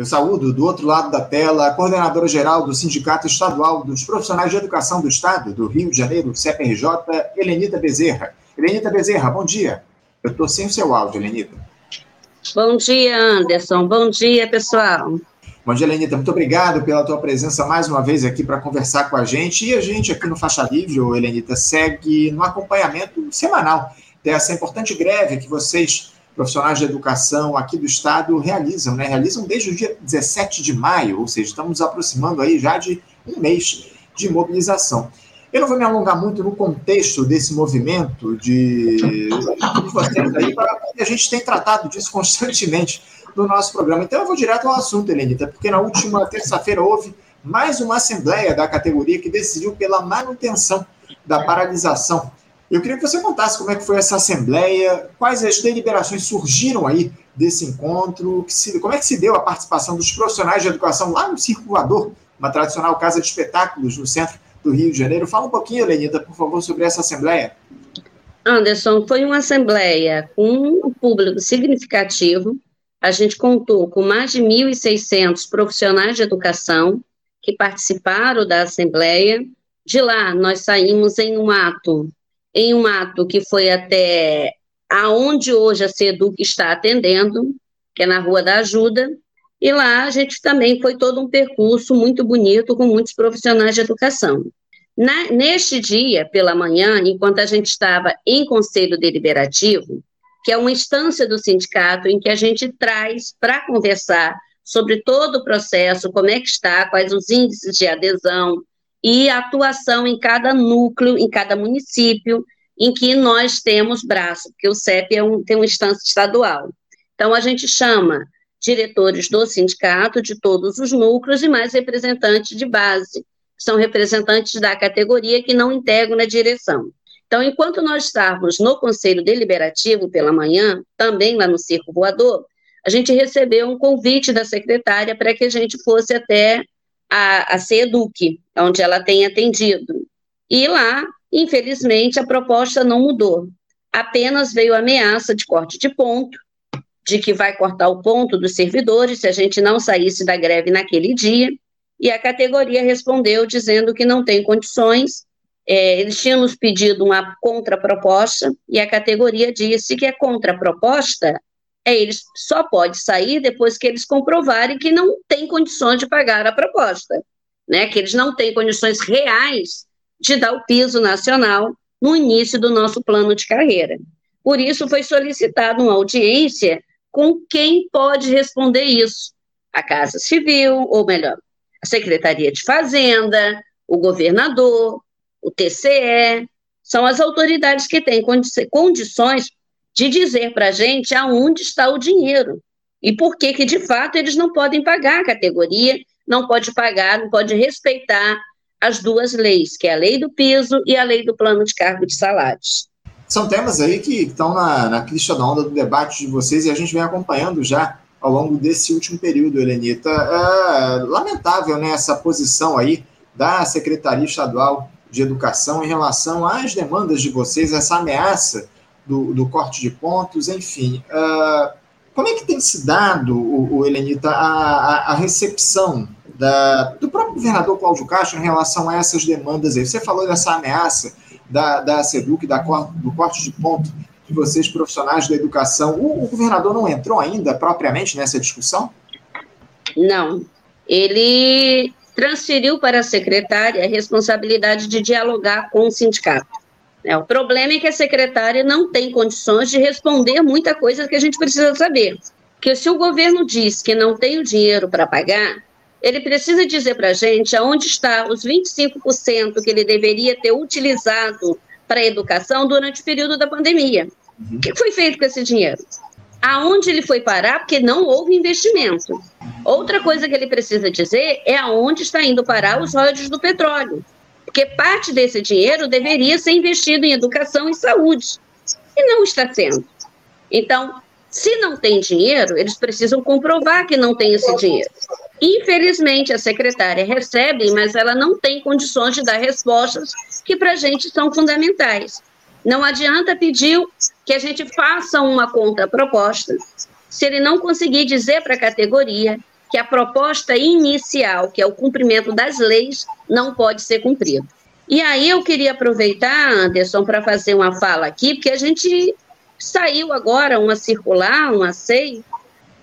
Eu saúdo do outro lado da tela a coordenadora geral do Sindicato Estadual dos Profissionais de Educação do Estado do Rio de Janeiro, CPRJ, Helenita Bezerra. Helenita Bezerra, bom dia. Eu estou sem o seu áudio, Helenita. Bom dia, Anderson. Bom dia, pessoal. Bom dia, Helenita. Muito obrigado pela tua presença mais uma vez aqui para conversar com a gente. E a gente aqui no Faixa Livre, Helenita, segue no acompanhamento semanal dessa importante greve que vocês profissionais de educação aqui do estado realizam, né? Realizam desde o dia 17 de maio, ou seja, estamos aproximando aí já de um mês de mobilização. Eu não vou me alongar muito no contexto desse movimento de, de vocês aí, a gente tem tratado disso constantemente no nosso programa. Então eu vou direto ao assunto, Helenita, porque na última terça-feira houve mais uma assembleia da categoria que decidiu pela manutenção da paralisação eu queria que você contasse como é que foi essa assembleia, quais as deliberações surgiram aí desse encontro, se, como é que se deu a participação dos profissionais de educação lá no Circulador, uma tradicional casa de espetáculos no centro do Rio de Janeiro. Fala um pouquinho, Lenita, por favor, sobre essa assembleia. Anderson, foi uma assembleia com um público significativo. A gente contou com mais de 1.600 profissionais de educação que participaram da assembleia. De lá, nós saímos em um ato em um ato que foi até aonde hoje a SEDUC está atendendo, que é na Rua da Ajuda, e lá a gente também foi todo um percurso muito bonito com muitos profissionais de educação. Na, neste dia, pela manhã, enquanto a gente estava em conselho deliberativo, que é uma instância do sindicato em que a gente traz para conversar sobre todo o processo, como é que está, quais os índices de adesão, e atuação em cada núcleo, em cada município, em que nós temos braço, porque o CEP é um, tem uma instância estadual. Então, a gente chama diretores do sindicato, de todos os núcleos, e mais representantes de base, que são representantes da categoria que não integram na direção. Então, enquanto nós estávamos no Conselho Deliberativo pela manhã, também lá no Circo Voador, a gente recebeu um convite da secretária para que a gente fosse até a, a CEDUC, onde ela tem atendido. E lá, infelizmente, a proposta não mudou. Apenas veio ameaça de corte de ponto, de que vai cortar o ponto dos servidores se a gente não saísse da greve naquele dia. E a categoria respondeu dizendo que não tem condições. É, eles tinham nos pedido uma contraproposta, e a categoria disse que a contraproposta é, eles só pode sair depois que eles comprovarem que não tem condições de pagar a proposta, né? Que eles não têm condições reais de dar o piso nacional no início do nosso plano de carreira. Por isso foi solicitada uma audiência com quem pode responder isso. A Casa Civil, ou melhor, a Secretaria de Fazenda, o governador, o TCE, são as autoridades que têm condições de dizer para a gente aonde está o dinheiro e por que que de fato eles não podem pagar a categoria, não pode pagar, não pode respeitar as duas leis, que é a lei do piso e a lei do plano de cargo de salários. São temas aí que estão na, na crista da onda do debate de vocês e a gente vem acompanhando já ao longo desse último período, Helenita. É lamentável né, essa posição aí da Secretaria Estadual de Educação em relação às demandas de vocês, essa ameaça do, do corte de pontos, enfim. Uh, como é que tem se dado, o, o Helenita, a, a, a recepção da, do próprio governador Cláudio Castro em relação a essas demandas aí? Você falou dessa ameaça da, da SEDUC, da, do corte de ponto de vocês, profissionais da educação. O, o governador não entrou ainda propriamente nessa discussão? Não. Ele transferiu para a secretária a responsabilidade de dialogar com o sindicato. É, o problema é que a secretária não tem condições de responder muita coisa que a gente precisa saber. Porque se o governo diz que não tem o dinheiro para pagar, ele precisa dizer para a gente aonde está os 25% que ele deveria ter utilizado para a educação durante o período da pandemia. Uhum. O que foi feito com esse dinheiro? Aonde ele foi parar? Porque não houve investimento. Outra coisa que ele precisa dizer é aonde está indo parar os royalties do petróleo porque parte desse dinheiro deveria ser investido em educação e saúde, e não está sendo. Então, se não tem dinheiro, eles precisam comprovar que não tem esse dinheiro. Infelizmente, a secretária recebe, mas ela não tem condições de dar respostas que para a gente são fundamentais. Não adianta pedir que a gente faça uma contraproposta se ele não conseguir dizer para a categoria que a proposta inicial, que é o cumprimento das leis, não pode ser cumprida. E aí eu queria aproveitar, Anderson, para fazer uma fala aqui, porque a gente saiu agora uma circular, uma SEI,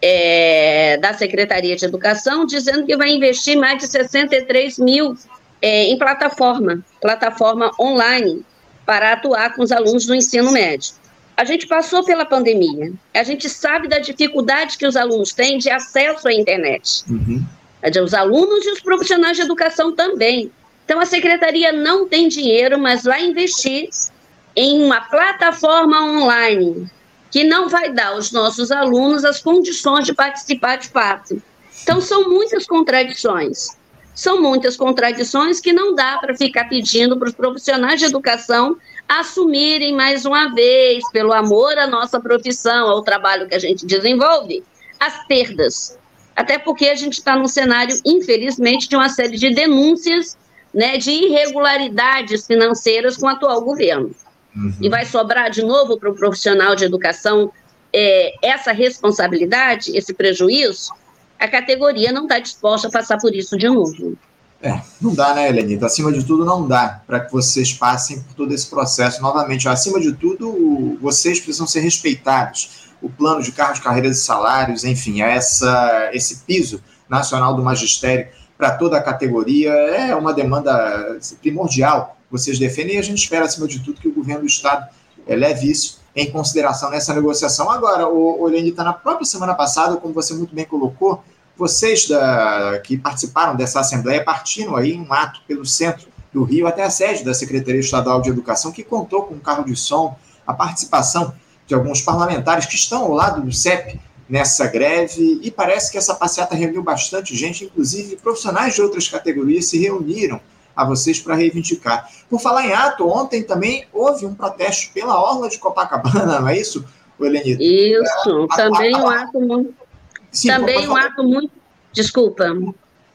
é, da Secretaria de Educação, dizendo que vai investir mais de 63 mil é, em plataforma, plataforma online, para atuar com os alunos do ensino médio. A gente passou pela pandemia, a gente sabe da dificuldade que os alunos têm de acesso à internet. Uhum. Os alunos e os profissionais de educação também. Então, a secretaria não tem dinheiro, mas vai investir em uma plataforma online que não vai dar aos nossos alunos as condições de participar de fato. Então, são muitas contradições. São muitas contradições que não dá para ficar pedindo para os profissionais de educação assumirem mais uma vez, pelo amor à nossa profissão, ao trabalho que a gente desenvolve, as perdas. Até porque a gente está num cenário, infelizmente, de uma série de denúncias né, de irregularidades financeiras com o atual governo. Uhum. E vai sobrar de novo para o profissional de educação é, essa responsabilidade, esse prejuízo? A categoria não está disposta a passar por isso de novo. É, não dá, né, Helenita? Acima de tudo, não dá para que vocês passem por todo esse processo novamente. Acima de tudo, vocês precisam ser respeitados. O plano de carros, carreiras e salários, enfim, essa, esse piso nacional do magistério para toda a categoria é uma demanda primordial vocês defendem, e a gente espera, acima de tudo, que o governo do Estado é, leve isso em consideração nessa negociação. Agora, o, está na própria semana passada, como você muito bem colocou, vocês da, que participaram dessa Assembleia partiram aí em um ato pelo centro do Rio até a sede da Secretaria Estadual de Educação, que contou com um carro de som, a participação de alguns parlamentares que estão ao lado do CEP nessa greve, e parece que essa passeata reuniu bastante gente, inclusive profissionais de outras categorias se reuniram a vocês para reivindicar. Por falar em ato, ontem também houve um protesto pela Orla de Copacabana, não é isso, Elenito? Isso, é, também a, a, um ato muito. Sim, também um ato muito. Desculpa.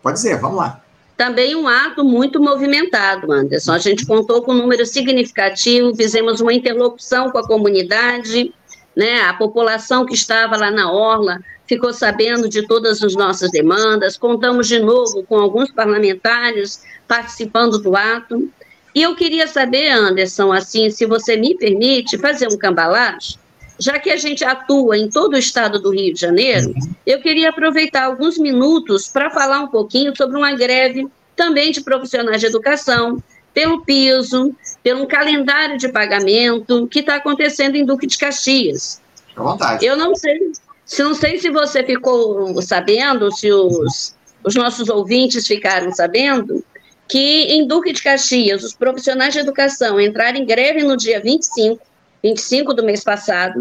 Pode dizer, vamos lá. Também um ato muito movimentado, Anderson. A gente contou com um número significativo, fizemos uma interlocução com a comunidade, né? A população que estava lá na Orla ficou sabendo de todas as nossas demandas, contamos de novo com alguns parlamentares participando do ato. E eu queria saber, Anderson, assim, se você me permite, fazer um cambalacho, já que a gente atua em todo o estado do Rio de Janeiro, eu queria aproveitar alguns minutos para falar um pouquinho sobre uma greve também de profissionais de educação, pelo piso, pelo calendário de pagamento que está acontecendo em Duque de Caxias. À vontade. Eu não sei, se não sei se você ficou sabendo, se os, os nossos ouvintes ficaram sabendo, que em Duque de Caxias, os profissionais de educação entraram em greve no dia 25, 25 do mês passado,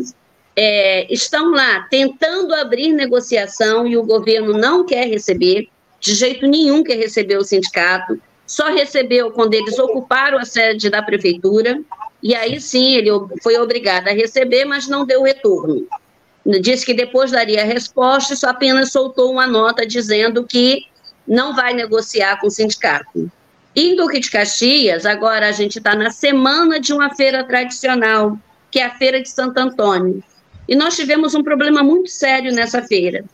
é, estão lá tentando abrir negociação e o governo não quer receber, de jeito nenhum quer receber o sindicato, só recebeu quando eles ocuparam a sede da prefeitura, e aí sim ele foi obrigado a receber, mas não deu retorno. Disse que depois daria resposta só apenas soltou uma nota dizendo que não vai negociar com o sindicato. Em Duque de Caxias, agora a gente está na semana de uma feira tradicional, que é a Feira de Santo Antônio. E nós tivemos um problema muito sério nessa feira.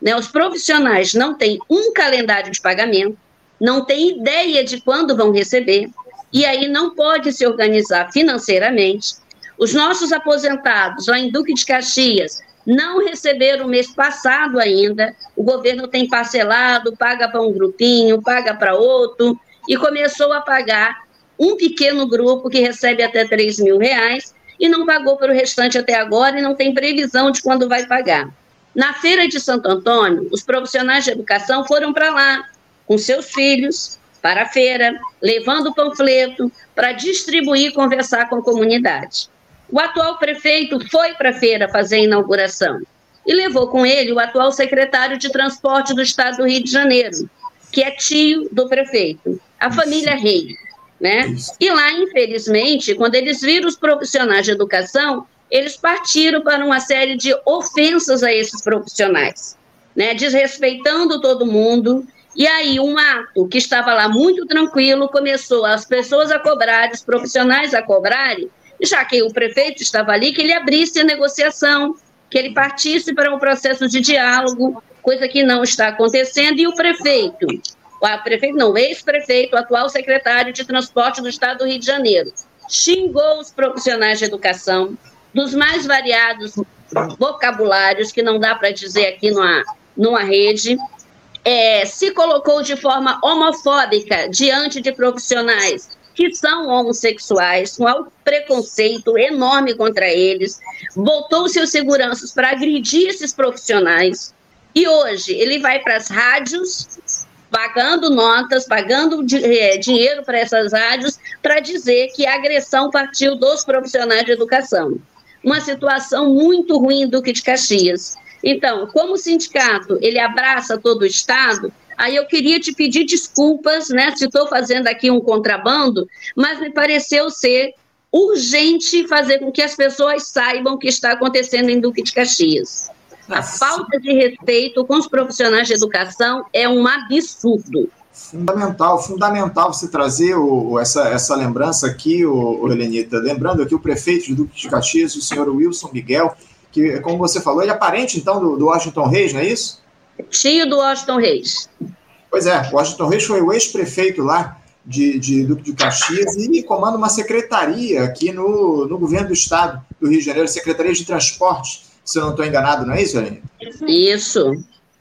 Né? Os profissionais não têm um calendário de pagamento, não têm ideia de quando vão receber, e aí não pode se organizar financeiramente. Os nossos aposentados lá em Duque de Caxias não receberam o mês passado ainda. O governo tem parcelado, paga para um grupinho, paga para outro, e começou a pagar um pequeno grupo que recebe até 3 mil reais e não pagou para o restante até agora e não tem previsão de quando vai pagar. Na feira de Santo Antônio, os profissionais de educação foram para lá com seus filhos para a feira, levando panfleto para distribuir e conversar com a comunidade. O atual prefeito foi para a feira fazer a inauguração e levou com ele o atual secretário de transporte do estado do Rio de Janeiro, que é tio do prefeito, a família Reis. Né? E lá, infelizmente, quando eles viram os profissionais de educação, eles partiram para uma série de ofensas a esses profissionais, né? desrespeitando todo mundo. E aí, um ato que estava lá muito tranquilo começou as pessoas a cobrarem, os profissionais a cobrarem, já que o prefeito estava ali, que ele abrisse a negociação, que ele partisse para um processo de diálogo coisa que não está acontecendo, e o prefeito, o prefeito não, ex-prefeito, atual secretário de transporte do estado do Rio de Janeiro, xingou os profissionais de educação dos mais variados vocabulários, que não dá para dizer aqui numa, numa rede, é, se colocou de forma homofóbica diante de profissionais que são homossexuais, com um preconceito enorme contra eles, botou seus seguranças para agredir esses profissionais. E hoje ele vai para as rádios, pagando notas, pagando é, dinheiro para essas rádios, para dizer que a agressão partiu dos profissionais de educação. Uma situação muito ruim do que de Caxias. Então, como o sindicato ele abraça todo o Estado, Aí eu queria te pedir desculpas, né, se estou fazendo aqui um contrabando, mas me pareceu ser urgente fazer com que as pessoas saibam o que está acontecendo em Duque de Caxias. A falta de respeito com os profissionais de educação é um absurdo. Fundamental, fundamental você trazer o, essa, essa lembrança aqui, o, o Helenita. Lembrando aqui o prefeito de Duque de Caxias, o senhor Wilson Miguel, que, como você falou, ele é parente, então, do, do Washington Reis, não é isso? Tio do Washington Reis. Pois é, Washington Reis foi o ex-prefeito lá de, de Duque de Caxias e comanda uma secretaria aqui no, no governo do estado do Rio de Janeiro, Secretaria de Transporte, se eu não estou enganado, não é isso, Aline? Isso.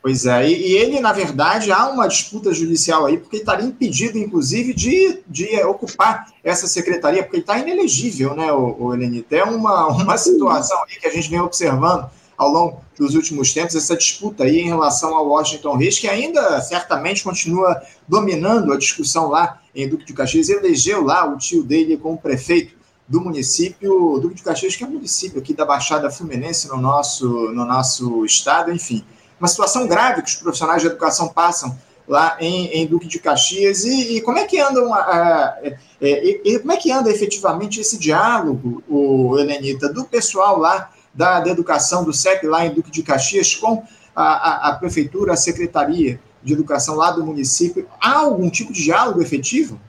Pois é, e, e, ele, na verdade, há uma disputa judicial aí, porque ele estaria impedido, inclusive, de, de ocupar essa secretaria, porque ele está inelegível, né, o, o Helenita? É uma, uma situação aí que a gente vem observando ao longo dos últimos tempos, essa disputa aí em relação ao Washington Reis, que ainda certamente continua dominando a discussão lá em Duque de Caxias, elegeu lá o tio dele como prefeito do município, Duque de Caxias, que é um município aqui da Baixada Fluminense no nosso, no nosso estado, enfim. Uma situação grave que os profissionais de educação passam lá em, em Duque de Caxias e, e como é que andam a, a, é, é, como é que anda efetivamente esse diálogo, o Helenita, do pessoal lá da, da Educação do CEP lá em Duque de Caxias com a, a, a Prefeitura, a Secretaria de Educação lá do município. Há algum tipo de diálogo efetivo?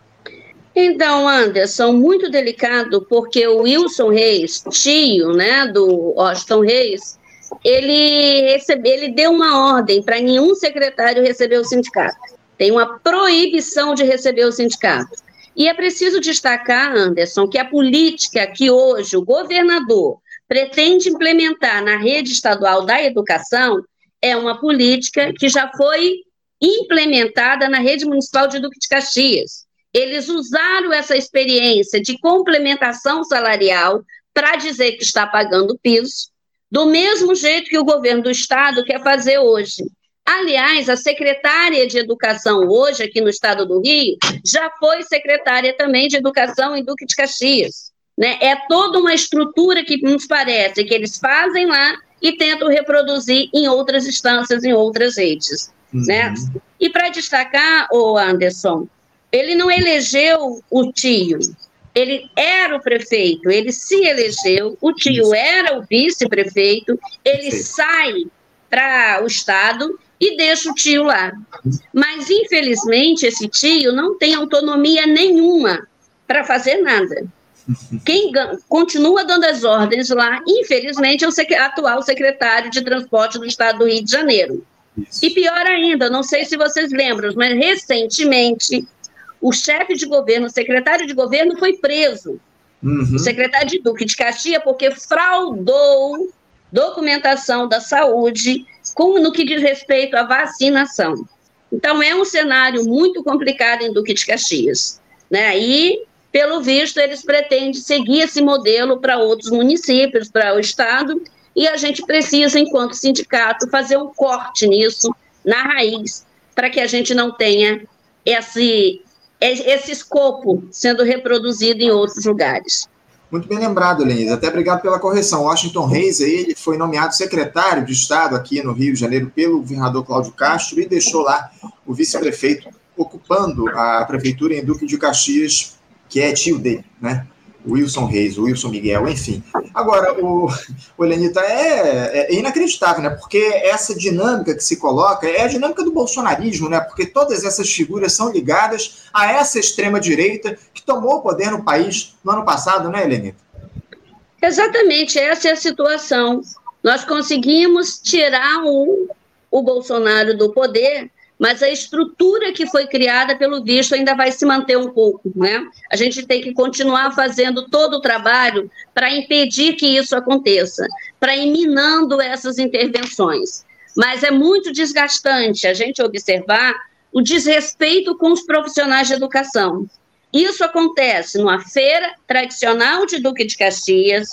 Então, Anderson, muito delicado, porque o Wilson Reis, tio né, do Austin Reis, ele, recebe, ele deu uma ordem para nenhum secretário receber o sindicato. Tem uma proibição de receber o sindicato. E é preciso destacar, Anderson, que a política que hoje o governador pretende implementar na rede estadual da educação é uma política que já foi implementada na rede municipal de Duque de Caxias. Eles usaram essa experiência de complementação salarial para dizer que está pagando piso, do mesmo jeito que o governo do estado quer fazer hoje. Aliás, a secretária de Educação hoje, aqui no estado do Rio, já foi secretária também de Educação em Duque de Caxias. Né? É toda uma estrutura que nos parece que eles fazem lá e tentam reproduzir em outras instâncias, em outras redes. Uhum. Né? E para destacar, o Anderson, ele não elegeu o tio, ele era o prefeito, ele se elegeu, o tio era o vice-prefeito, ele sai para o Estado e deixa o tio lá. Mas, infelizmente, esse tio não tem autonomia nenhuma para fazer nada. Quem continua dando as ordens lá, infelizmente, é o atual secretário de Transporte do Estado do Rio de Janeiro. Isso. E pior ainda, não sei se vocês lembram, mas recentemente o chefe de governo, o secretário de governo, foi preso. Uhum. O secretário de Duque de Caxias, porque fraudou documentação da saúde com, no que diz respeito à vacinação. Então, é um cenário muito complicado em Duque de Caxias. Né? E pelo visto, eles pretendem seguir esse modelo para outros municípios, para o Estado, e a gente precisa, enquanto sindicato, fazer um corte nisso, na raiz, para que a gente não tenha esse, esse escopo sendo reproduzido em outros lugares. Muito bem lembrado, Lenise. Até obrigado pela correção. Washington Reis, ele foi nomeado secretário de Estado aqui no Rio de Janeiro pelo governador Cláudio Castro e deixou lá o vice-prefeito ocupando a prefeitura em Duque de Caxias que é tio dele, né? Wilson Reis, Wilson Miguel, enfim. Agora, o, o Helenita é, é, inacreditável, né? Porque essa dinâmica que se coloca é a dinâmica do bolsonarismo, né? Porque todas essas figuras são ligadas a essa extrema-direita que tomou o poder no país no ano passado, né, Helenita? Exatamente, essa é a situação. Nós conseguimos tirar o, o Bolsonaro do poder, mas a estrutura que foi criada, pelo visto, ainda vai se manter um pouco, né? A gente tem que continuar fazendo todo o trabalho para impedir que isso aconteça, para ir minando essas intervenções. Mas é muito desgastante a gente observar o desrespeito com os profissionais de educação. Isso acontece numa feira tradicional de Duque de Caxias,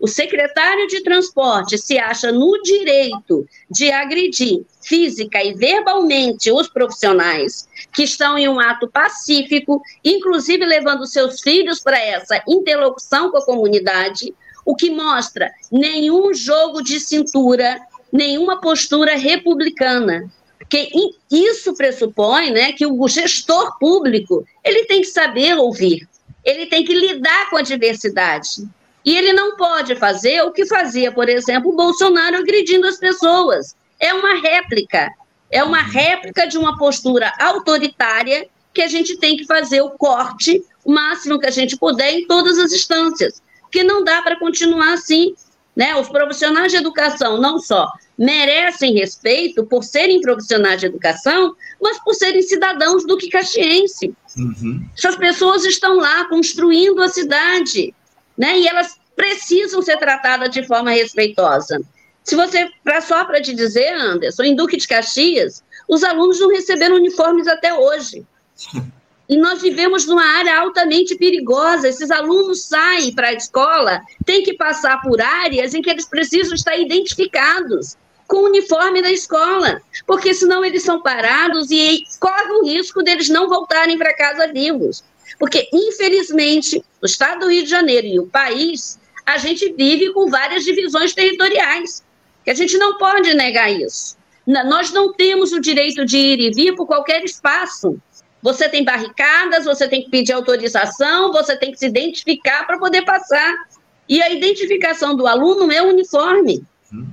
o secretário de transporte se acha no direito de agredir física e verbalmente os profissionais que estão em um ato pacífico, inclusive levando seus filhos para essa interlocução com a comunidade, o que mostra nenhum jogo de cintura, nenhuma postura republicana. Porque isso pressupõe né, que o gestor público ele tem que saber ouvir, ele tem que lidar com a diversidade. E ele não pode fazer o que fazia, por exemplo, o Bolsonaro agredindo as pessoas. É uma réplica. É uma réplica de uma postura autoritária que a gente tem que fazer o corte o máximo que a gente puder em todas as instâncias. Porque não dá para continuar assim. Né? Os profissionais de educação não só merecem respeito por serem profissionais de educação, mas por serem cidadãos do que caxiense. Uhum. Essas pessoas estão lá construindo a cidade, né? E elas precisam ser tratadas de forma respeitosa. Se você, pra, só para te dizer, Anderson, em Duque de Caxias, os alunos não receberam uniformes até hoje. E nós vivemos numa área altamente perigosa. Esses alunos saem para a escola, têm que passar por áreas em que eles precisam estar identificados com o uniforme da escola, porque senão eles são parados e corre o risco deles não voltarem para casa vivos. Porque, infelizmente, o estado do Rio de Janeiro e o país, a gente vive com várias divisões territoriais, que a gente não pode negar isso. Nós não temos o direito de ir e vir por qualquer espaço. Você tem barricadas, você tem que pedir autorização, você tem que se identificar para poder passar. E a identificação do aluno é uniforme.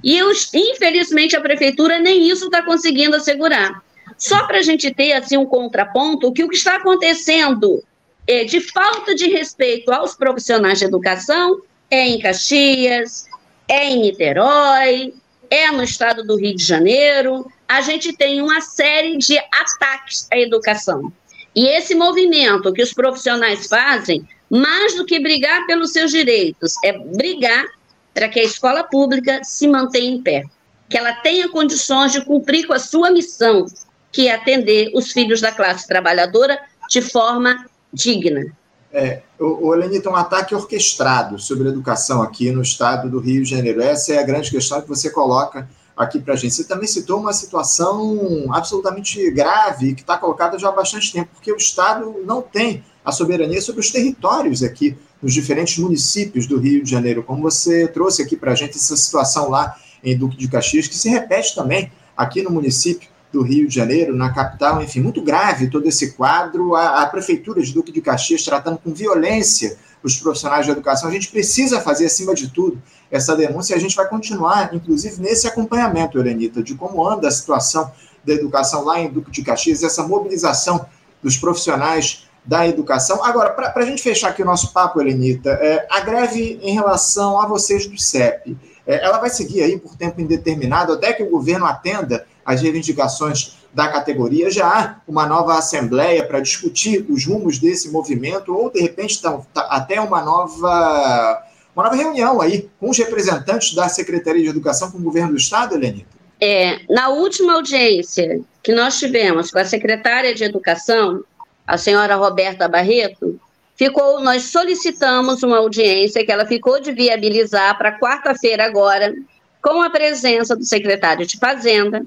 E, eu, infelizmente, a prefeitura nem isso está conseguindo assegurar. Só para a gente ter assim, um contraponto, que o que está acontecendo é, de falta de respeito aos profissionais de educação é em Caxias, é em Niterói, é no estado do Rio de Janeiro. A gente tem uma série de ataques à educação. E esse movimento que os profissionais fazem, mais do que brigar pelos seus direitos, é brigar para que a escola pública se mantenha em pé, que ela tenha condições de cumprir com a sua missão, que é atender os filhos da classe trabalhadora de forma digna. É, o, o um ataque orquestrado sobre a educação aqui no estado do Rio de Janeiro. Essa é a grande questão que você coloca aqui para a gente. Você também citou uma situação absolutamente grave que está colocada já há bastante tempo, porque o Estado não tem a soberania sobre os territórios aqui nos diferentes municípios do Rio de Janeiro, como você trouxe aqui para a gente essa situação lá em Duque de Caxias, que se repete também aqui no município do Rio de Janeiro, na capital, enfim, muito grave todo esse quadro. A, a Prefeitura de Duque de Caxias tratando com violência os profissionais de educação. A gente precisa fazer, acima de tudo, essa denúncia e a gente vai continuar, inclusive, nesse acompanhamento, Elenita, de como anda a situação da educação lá em Duque de Caxias, essa mobilização dos profissionais da educação. Agora, para a gente fechar aqui o nosso papo, Elenita, é, a greve em relação a vocês do CEP, é, ela vai seguir aí por tempo indeterminado até que o governo atenda as reivindicações da categoria. Já há uma nova assembleia para discutir os rumos desse movimento, ou de repente tá, até uma nova, uma nova reunião aí com os representantes da Secretaria de Educação com o governo do Estado, Elenita? É, na última audiência que nós tivemos com a secretária de Educação, a senhora Roberta Barreto, ficou, nós solicitamos uma audiência que ela ficou de viabilizar para quarta-feira agora, com a presença do secretário de Fazenda,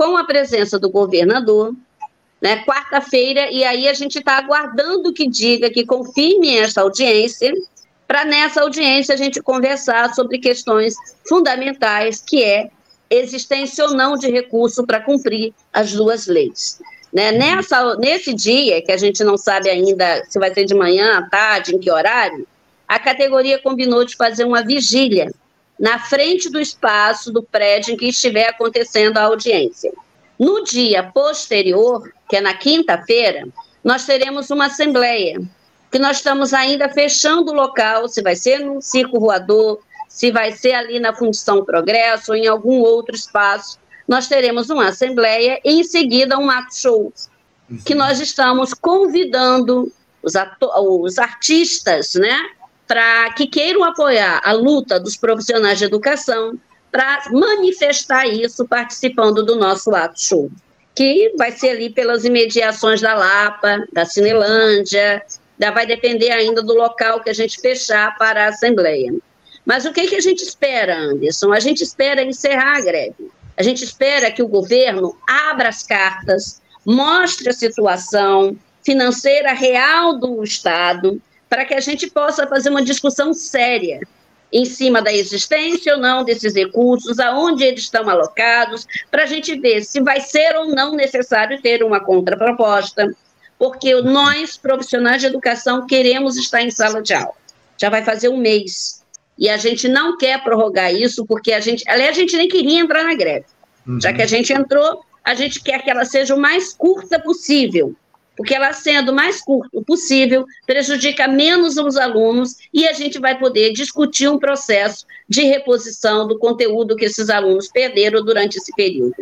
com a presença do governador, né, quarta-feira, e aí a gente está aguardando que diga, que confirme essa audiência, para nessa audiência a gente conversar sobre questões fundamentais, que é existência ou não de recurso para cumprir as duas leis. Né? Nessa, nesse dia, que a gente não sabe ainda se vai ser de manhã, à tarde, em que horário, a categoria combinou de fazer uma vigília na frente do espaço do prédio em que estiver acontecendo a audiência. No dia posterior, que é na quinta-feira, nós teremos uma assembleia, que nós estamos ainda fechando o local, se vai ser no Circo Voador, se vai ser ali na Fundição Progresso ou em algum outro espaço, nós teremos uma assembleia e em seguida um ato show, que nós estamos convidando os, os artistas, né, para que queiram apoiar a luta dos profissionais de educação, para manifestar isso participando do nosso ato show, que vai ser ali pelas imediações da Lapa, da Cinelândia, vai depender ainda do local que a gente fechar para a Assembleia. Mas o que, que a gente espera, Anderson? A gente espera encerrar a greve. A gente espera que o governo abra as cartas, mostre a situação financeira real do Estado, para que a gente possa fazer uma discussão séria em cima da existência ou não desses recursos, aonde eles estão alocados, para a gente ver se vai ser ou não necessário ter uma contraproposta, porque nós, profissionais de educação, queremos estar em sala de aula. Já vai fazer um mês. E a gente não quer prorrogar isso, porque a gente. Aliás, a gente nem queria entrar na greve. Uhum. Já que a gente entrou, a gente quer que ela seja o mais curta possível, porque ela sendo mais curto possível, prejudica menos os alunos e a gente vai poder discutir um processo de reposição do conteúdo que esses alunos perderam durante esse período.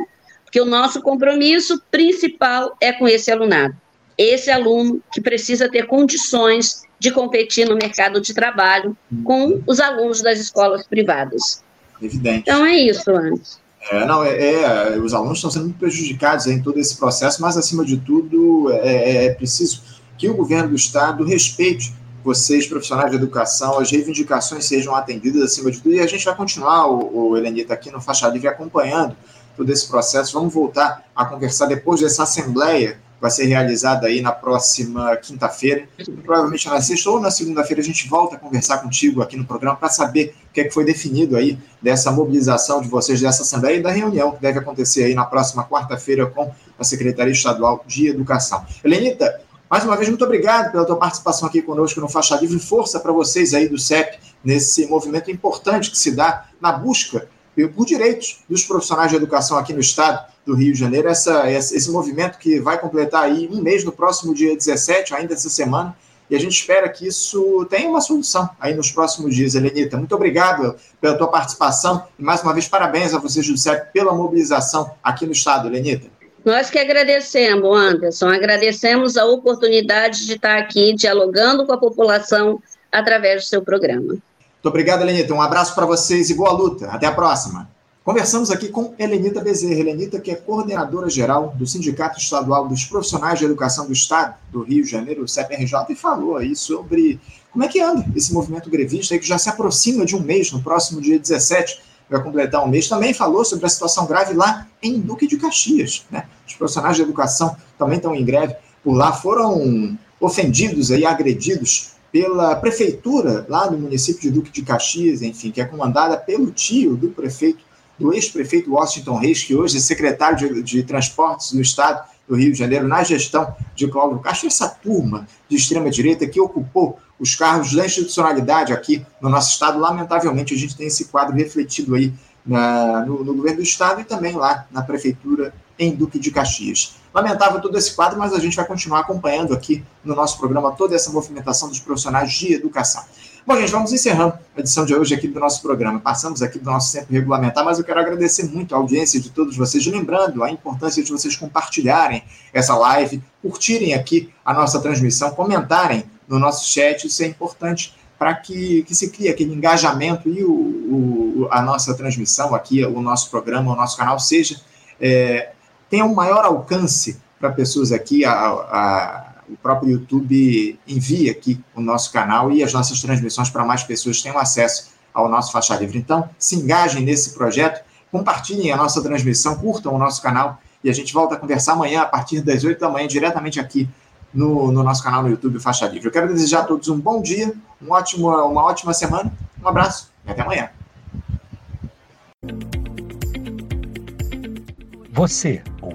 Porque o nosso compromisso principal é com esse alunado. Esse aluno que precisa ter condições de competir no mercado de trabalho com os alunos das escolas privadas. Evidente. Então é isso, Anderson. É, não, é, é, os alunos estão sendo muito prejudicados em todo esse processo, mas, acima de tudo, é, é, é, preciso que o governo do Estado respeite vocês, profissionais de educação, as reivindicações sejam atendidas acima de tudo, e a gente vai continuar, o, o Helenita, aqui no Faixa Livre, acompanhando todo esse processo. Vamos voltar a conversar depois dessa assembleia vai ser realizada aí na próxima quinta-feira. Provavelmente na sexta ou na segunda-feira a gente volta a conversar contigo aqui no programa para saber o que, é que foi definido aí dessa mobilização de vocês dessa Assembleia e da reunião que deve acontecer aí na próxima quarta-feira com a Secretaria Estadual de Educação. Helenita, mais uma vez, muito obrigado pela tua participação aqui conosco no Faixa Livre. Força para vocês aí do CEP nesse movimento importante que se dá na busca por direitos dos profissionais de educação aqui no estado do Rio de Janeiro, essa, esse movimento que vai completar aí um mês no próximo dia 17, ainda essa semana, e a gente espera que isso tenha uma solução aí nos próximos dias, Helenita. Muito obrigado pela tua participação e mais uma vez parabéns a você, José, pela mobilização aqui no estado, Helenita. Nós que agradecemos, Anderson, agradecemos a oportunidade de estar aqui dialogando com a população através do seu programa. Muito obrigado, Helenita. Um abraço para vocês e boa luta. Até a próxima. Conversamos aqui com Helenita Bezerra. Helenita, que é coordenadora geral do Sindicato Estadual dos Profissionais de Educação do Estado do Rio de Janeiro, o CPRJ, e falou aí sobre como é que anda esse movimento grevista aí, que já se aproxima de um mês, no próximo dia 17, vai completar um mês. Também falou sobre a situação grave lá em Duque de Caxias. Né? Os profissionais de educação também estão em greve por lá, foram ofendidos aí, agredidos pela prefeitura lá do município de Duque de Caxias, enfim, que é comandada pelo tio do prefeito, do ex-prefeito Washington Reis, que hoje é secretário de, de Transportes do Estado do Rio de Janeiro, na gestão de Cláudio Castro, essa turma de extrema-direita que ocupou os cargos da institucionalidade aqui no nosso Estado, lamentavelmente a gente tem esse quadro refletido aí na, no, no governo do Estado e também lá na prefeitura em Duque de Caxias. Lamentável todo esse quadro, mas a gente vai continuar acompanhando aqui no nosso programa toda essa movimentação dos profissionais de educação. Bom, gente, vamos encerrando a edição de hoje aqui do nosso programa. Passamos aqui do nosso tempo regulamentar, mas eu quero agradecer muito a audiência de todos vocês, lembrando a importância de vocês compartilharem essa live, curtirem aqui a nossa transmissão, comentarem no nosso chat, isso é importante para que, que se crie aquele engajamento e o, o, a nossa transmissão aqui, o nosso programa, o nosso canal seja é, tenha um maior alcance para pessoas aqui. A, a, o próprio YouTube envia aqui o nosso canal e as nossas transmissões para mais pessoas tenham acesso ao nosso Faixa Livre. Então, se engajem nesse projeto, compartilhem a nossa transmissão, curtam o nosso canal e a gente volta a conversar amanhã a partir das 8 da manhã, diretamente aqui no, no nosso canal no YouTube Faixa Livre. Eu quero desejar a todos um bom dia, um ótimo, uma ótima semana, um abraço e até amanhã. Você,